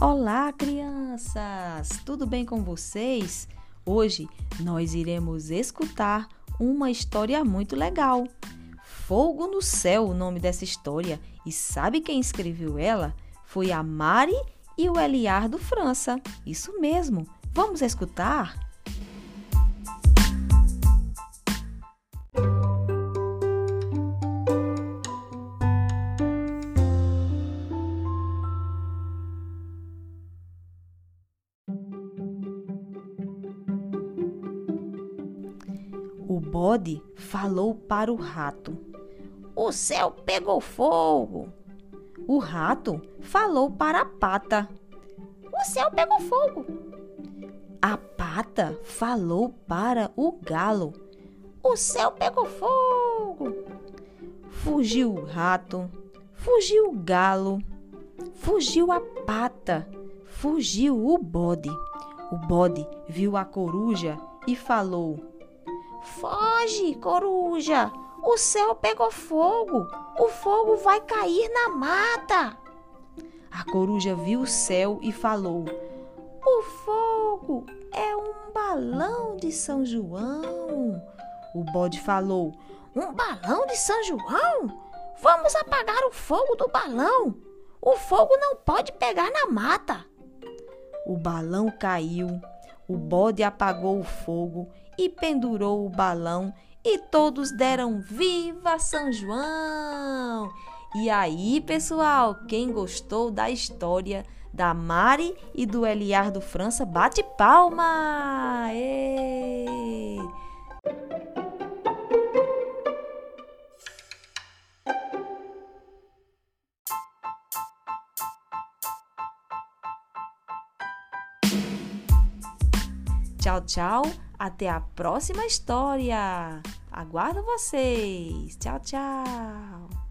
Olá, crianças! Tudo bem com vocês? Hoje nós iremos escutar uma história muito legal. Fogo no Céu, o nome dessa história. E sabe quem escreveu ela? Foi a Mari e o Eliardo França. Isso mesmo. Vamos escutar? O bode falou para o rato: O céu pegou fogo. O rato falou para a pata: O céu pegou fogo. A pata falou para o galo: O céu pegou fogo. Fugiu o rato, fugiu o galo, fugiu a pata, fugiu o bode. O bode viu a coruja e falou: Foge, coruja! O céu pegou fogo! O fogo vai cair na mata! A coruja viu o céu e falou: O fogo é um balão de São João. O bode falou: Um balão de São João? Vamos apagar o fogo do balão. O fogo não pode pegar na mata. O balão caiu, o bode apagou o fogo e pendurou o balão e todos deram viva São João! E aí, pessoal, quem gostou da história da Mari e do Eliardo França, bate palma! Êêê! Tchau, tchau. Até a próxima história. Aguardo vocês. Tchau, tchau.